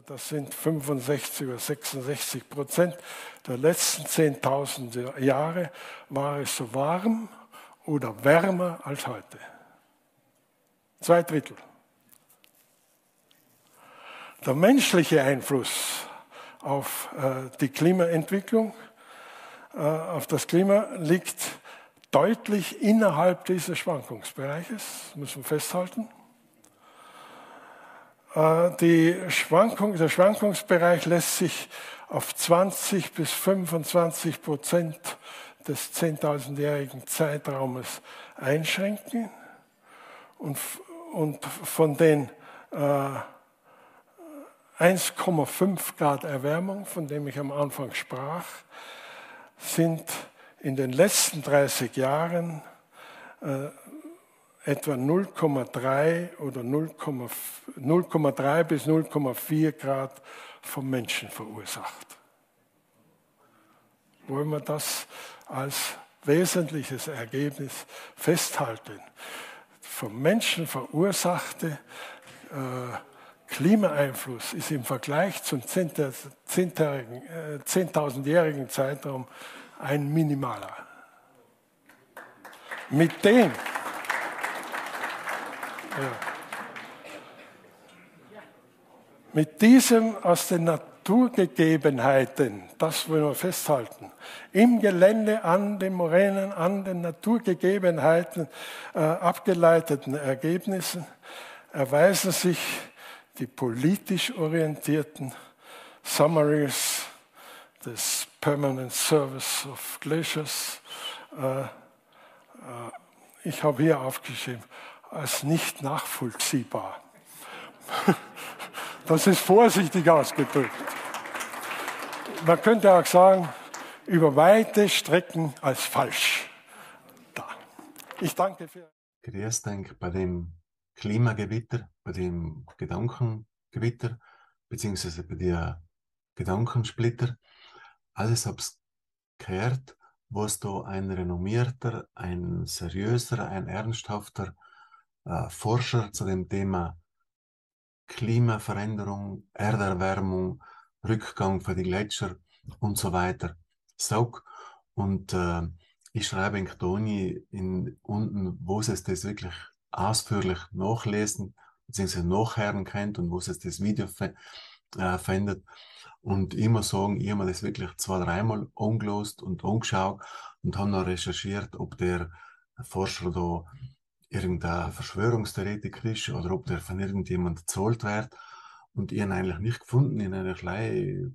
also das sind 65 oder 66 Prozent der letzten 10.000 Jahre, war es so warm oder wärmer als heute. Zwei Drittel. Der menschliche Einfluss auf äh, die Klimaentwicklung, äh, auf das Klima liegt deutlich innerhalb dieses Schwankungsbereiches, muss man festhalten. Äh, die Schwankung, der Schwankungsbereich lässt sich auf 20 bis 25 Prozent des 10.000-jährigen Zeitraumes einschränken. Und, und von den äh, 1,5 Grad Erwärmung, von dem ich am Anfang sprach, sind in den letzten 30 Jahren äh, etwa 0,3 oder 0,3 bis 0,4 Grad vom Menschen verursacht. Wollen wir das als wesentliches Ergebnis festhalten? Vom Menschen verursachte äh, Klimaeinfluss ist im Vergleich zum 10.000-jährigen äh, Zeitraum ein minimaler. Mit dem, ja. Mit diesem aus den Naturgegebenheiten, das wollen wir festhalten, im Gelände an den Moränen, an den Naturgegebenheiten äh, abgeleiteten Ergebnissen erweisen sich die politisch orientierten Summaries des Permanent Service of Glaciers. Äh, äh, ich habe hier aufgeschrieben, als nicht nachvollziehbar. Das ist vorsichtig ausgedrückt. Man könnte auch sagen, über weite Strecken als falsch. Da. Ich danke für. Grüß denk bei dem Klimagewitter, bei dem Gedankengewitter, beziehungsweise bei der Gedankensplitter. Alles hab's gehört, was da ein renommierter, ein seriöser, ein ernsthafter äh, Forscher zu dem Thema Klimaveränderung, Erderwärmung, Rückgang für die Gletscher und so weiter sagt. Und äh, ich schreibe in Toni in, unten, wo es das wirklich ausführlich nachlesen bzw. nachhören könnt und wo es das Video äh, findet. Und immer sagen, ich habe das wirklich zwei, dreimal angelost und angeschaut und habe noch recherchiert, ob der Forscher da irgendein Verschwörungstheoretiker ist oder ob der von irgendjemand gezahlt wird. Und habe eigentlich nicht gefunden, habe eigentlich gleich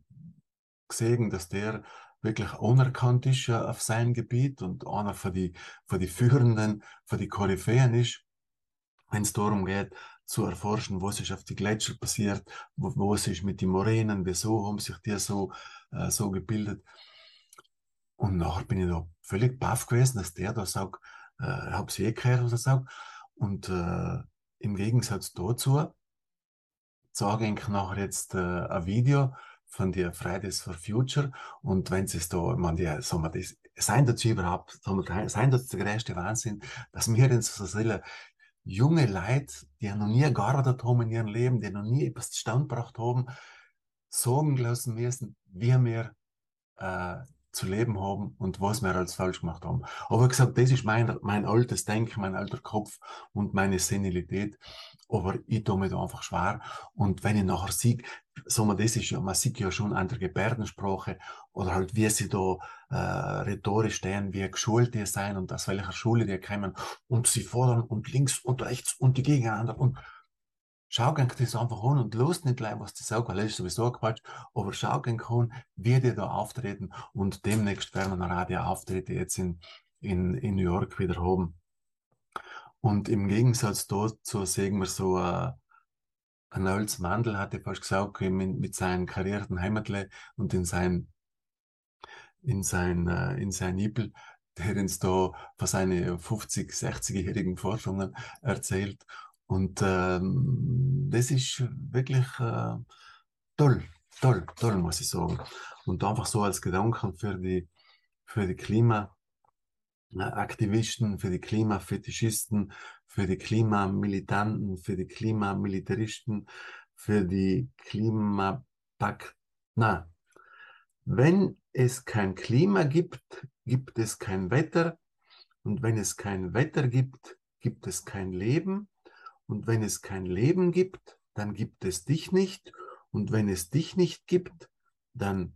gesehen, dass der wirklich anerkannt ist auf seinem Gebiet und einer von die, von die Führenden, von die Koryphäen ist, wenn es darum geht, zu erforschen, was ist auf die Gletscher passiert, was ist mit den Moränen, wieso haben sich die so, äh, so gebildet. Und nachher bin ich da völlig baff gewesen, dass der da sagt, äh, habe es eh gehört, was er sagt. Und äh, im Gegensatz dazu sage ich nachher jetzt äh, ein Video von der Fridays for Future und wenn es da, man die, sagen wir, das, seien dazu überhaupt, seien das der größte Wahnsinn, dass wir in so viele junge Leute, die noch nie gearbeitet haben in ihrem Leben, die noch nie etwas zustande gebracht haben, sagen lassen müssen, wie wir äh, zu leben haben und was wir als falsch gemacht haben. Aber gesagt, das ist mein, mein altes Denken, mein alter Kopf und meine Senilität. Aber ich tue mir da einfach schwer. Und wenn ich nachher sehe, sagen wir, das ist ja, man sieht ja schon an der Gebärdensprache oder halt, wie sie da äh, rhetorisch stehen, wie geschult die sein und aus welcher Schule die kommen und sie fordern und links und rechts und die gegeneinander und schau das einfach an und los nicht gleich, was die sagen, weil das ist sowieso Quatsch, aber schau an, wie die da auftreten und demnächst werden wir die Auftritte jetzt in, in, in New York wieder haben. Und im Gegensatz dazu sehen wir so, äh, ein Nels Mandel hatte fast gesagt, mit, mit seinen karierten Heimatle und in sein, in sein, äh, in sein Nippel, der uns da von seinen 50, 60-jährigen Forschungen erzählt. Und ähm, das ist wirklich äh, toll, toll, toll, muss ich sagen. Und einfach so als Gedanken für die, für die Klimaaktivisten, für die Klimafetischisten, für die Klimamilitanten, für die Klimamilitaristen, für die Klimapakt. Na, wenn es kein Klima gibt, gibt es kein Wetter. Und wenn es kein Wetter gibt, gibt es kein Leben. Und wenn es kein Leben gibt, dann gibt es dich nicht. Und wenn es dich nicht gibt, dann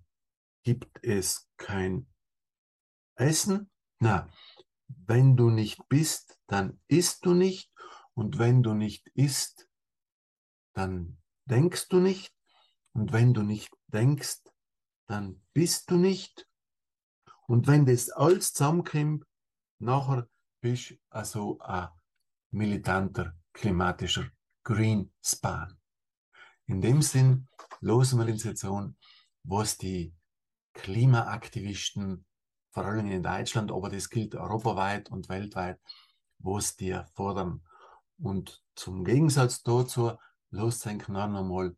gibt es kein Essen. Na, wenn du nicht bist, dann isst du nicht. Und wenn du nicht isst, dann denkst du nicht. Und wenn du nicht denkst, dann bist du nicht. Und wenn das alles zusammenkommt, nachher bist du also ein militanter, klimatischer Green Span. In dem Sinn losen wir uns jetzt an, was die Klimaaktivisten, vor allem in Deutschland, aber das gilt europaweit und weltweit, was die fordern. Und zum Gegensatz dazu losenken noch einmal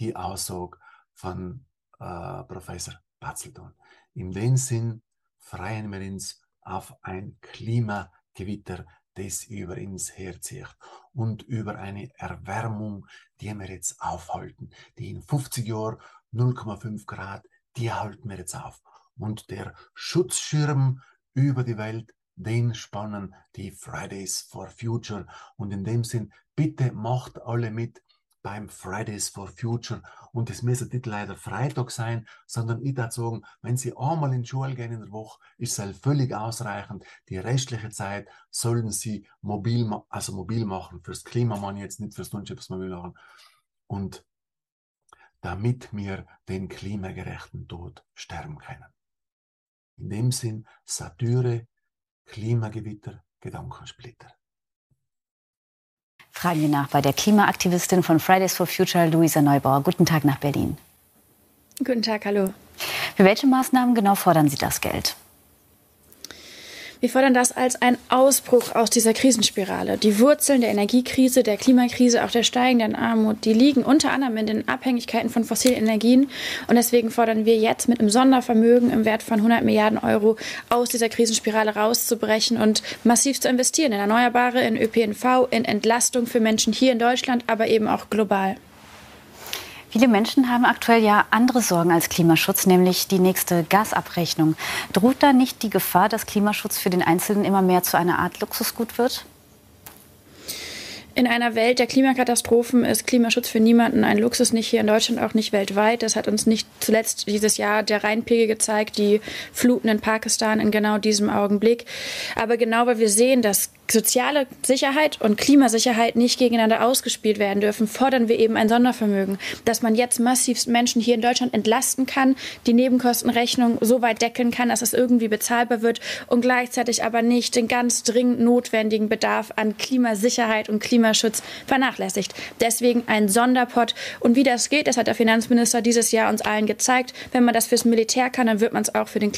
die Aussage von äh, Professor Batzelton. In dem Sinn freuen wir uns auf ein Klimagewitter, das über uns herzieht und über eine Erwärmung, die wir jetzt aufhalten. Die in 50 Jahren 0,5 Grad, die halten wir jetzt auf. Und der Schutzschirm über die Welt, den spannen die Fridays for Future. Und in dem Sinn, bitte macht alle mit beim Fridays for Future. Und es müsste nicht leider Freitag sein, sondern ich würde sagen, wenn Sie einmal in die Schule gehen in der Woche, ist es völlig ausreichend. Die restliche Zeit sollen Sie mobil, also mobil machen, fürs Klima machen jetzt nicht fürs Dunschipps mobil machen. Und damit wir den klimagerechten Tod sterben können. In dem Sinn, Satyre, Klimagewitter, Gedankensplitter. Fragen wir nach bei der Klimaaktivistin von Fridays for Future, Luisa Neubauer. Guten Tag nach Berlin. Guten Tag, hallo. Für welche Maßnahmen genau fordern Sie das Geld? Wir fordern das als einen Ausbruch aus dieser Krisenspirale. Die Wurzeln der Energiekrise, der Klimakrise, auch der steigenden Armut, die liegen unter anderem in den Abhängigkeiten von fossilen Energien. Und deswegen fordern wir jetzt mit einem Sondervermögen im Wert von 100 Milliarden Euro aus dieser Krisenspirale rauszubrechen und massiv zu investieren in Erneuerbare, in ÖPNV, in Entlastung für Menschen hier in Deutschland, aber eben auch global. Viele Menschen haben aktuell ja andere Sorgen als Klimaschutz, nämlich die nächste Gasabrechnung. Droht da nicht die Gefahr, dass Klimaschutz für den Einzelnen immer mehr zu einer Art Luxusgut wird? In einer Welt der Klimakatastrophen ist Klimaschutz für niemanden ein Luxus, nicht hier in Deutschland, auch nicht weltweit. Das hat uns nicht zuletzt dieses Jahr der Rheinpegel gezeigt, die Fluten in Pakistan in genau diesem Augenblick. Aber genau weil wir sehen, dass soziale Sicherheit und Klimasicherheit nicht gegeneinander ausgespielt werden dürfen, fordern wir eben ein Sondervermögen, dass man jetzt massiv Menschen hier in Deutschland entlasten kann, die Nebenkostenrechnung so weit deckeln kann, dass es irgendwie bezahlbar wird und gleichzeitig aber nicht den ganz dringend notwendigen Bedarf an Klimasicherheit und Klimaschutz vernachlässigt. Deswegen ein Sonderpot. Und wie das geht, das hat der Finanzminister dieses Jahr uns allen gezeigt. Wenn man das fürs Militär kann, dann wird man es auch für den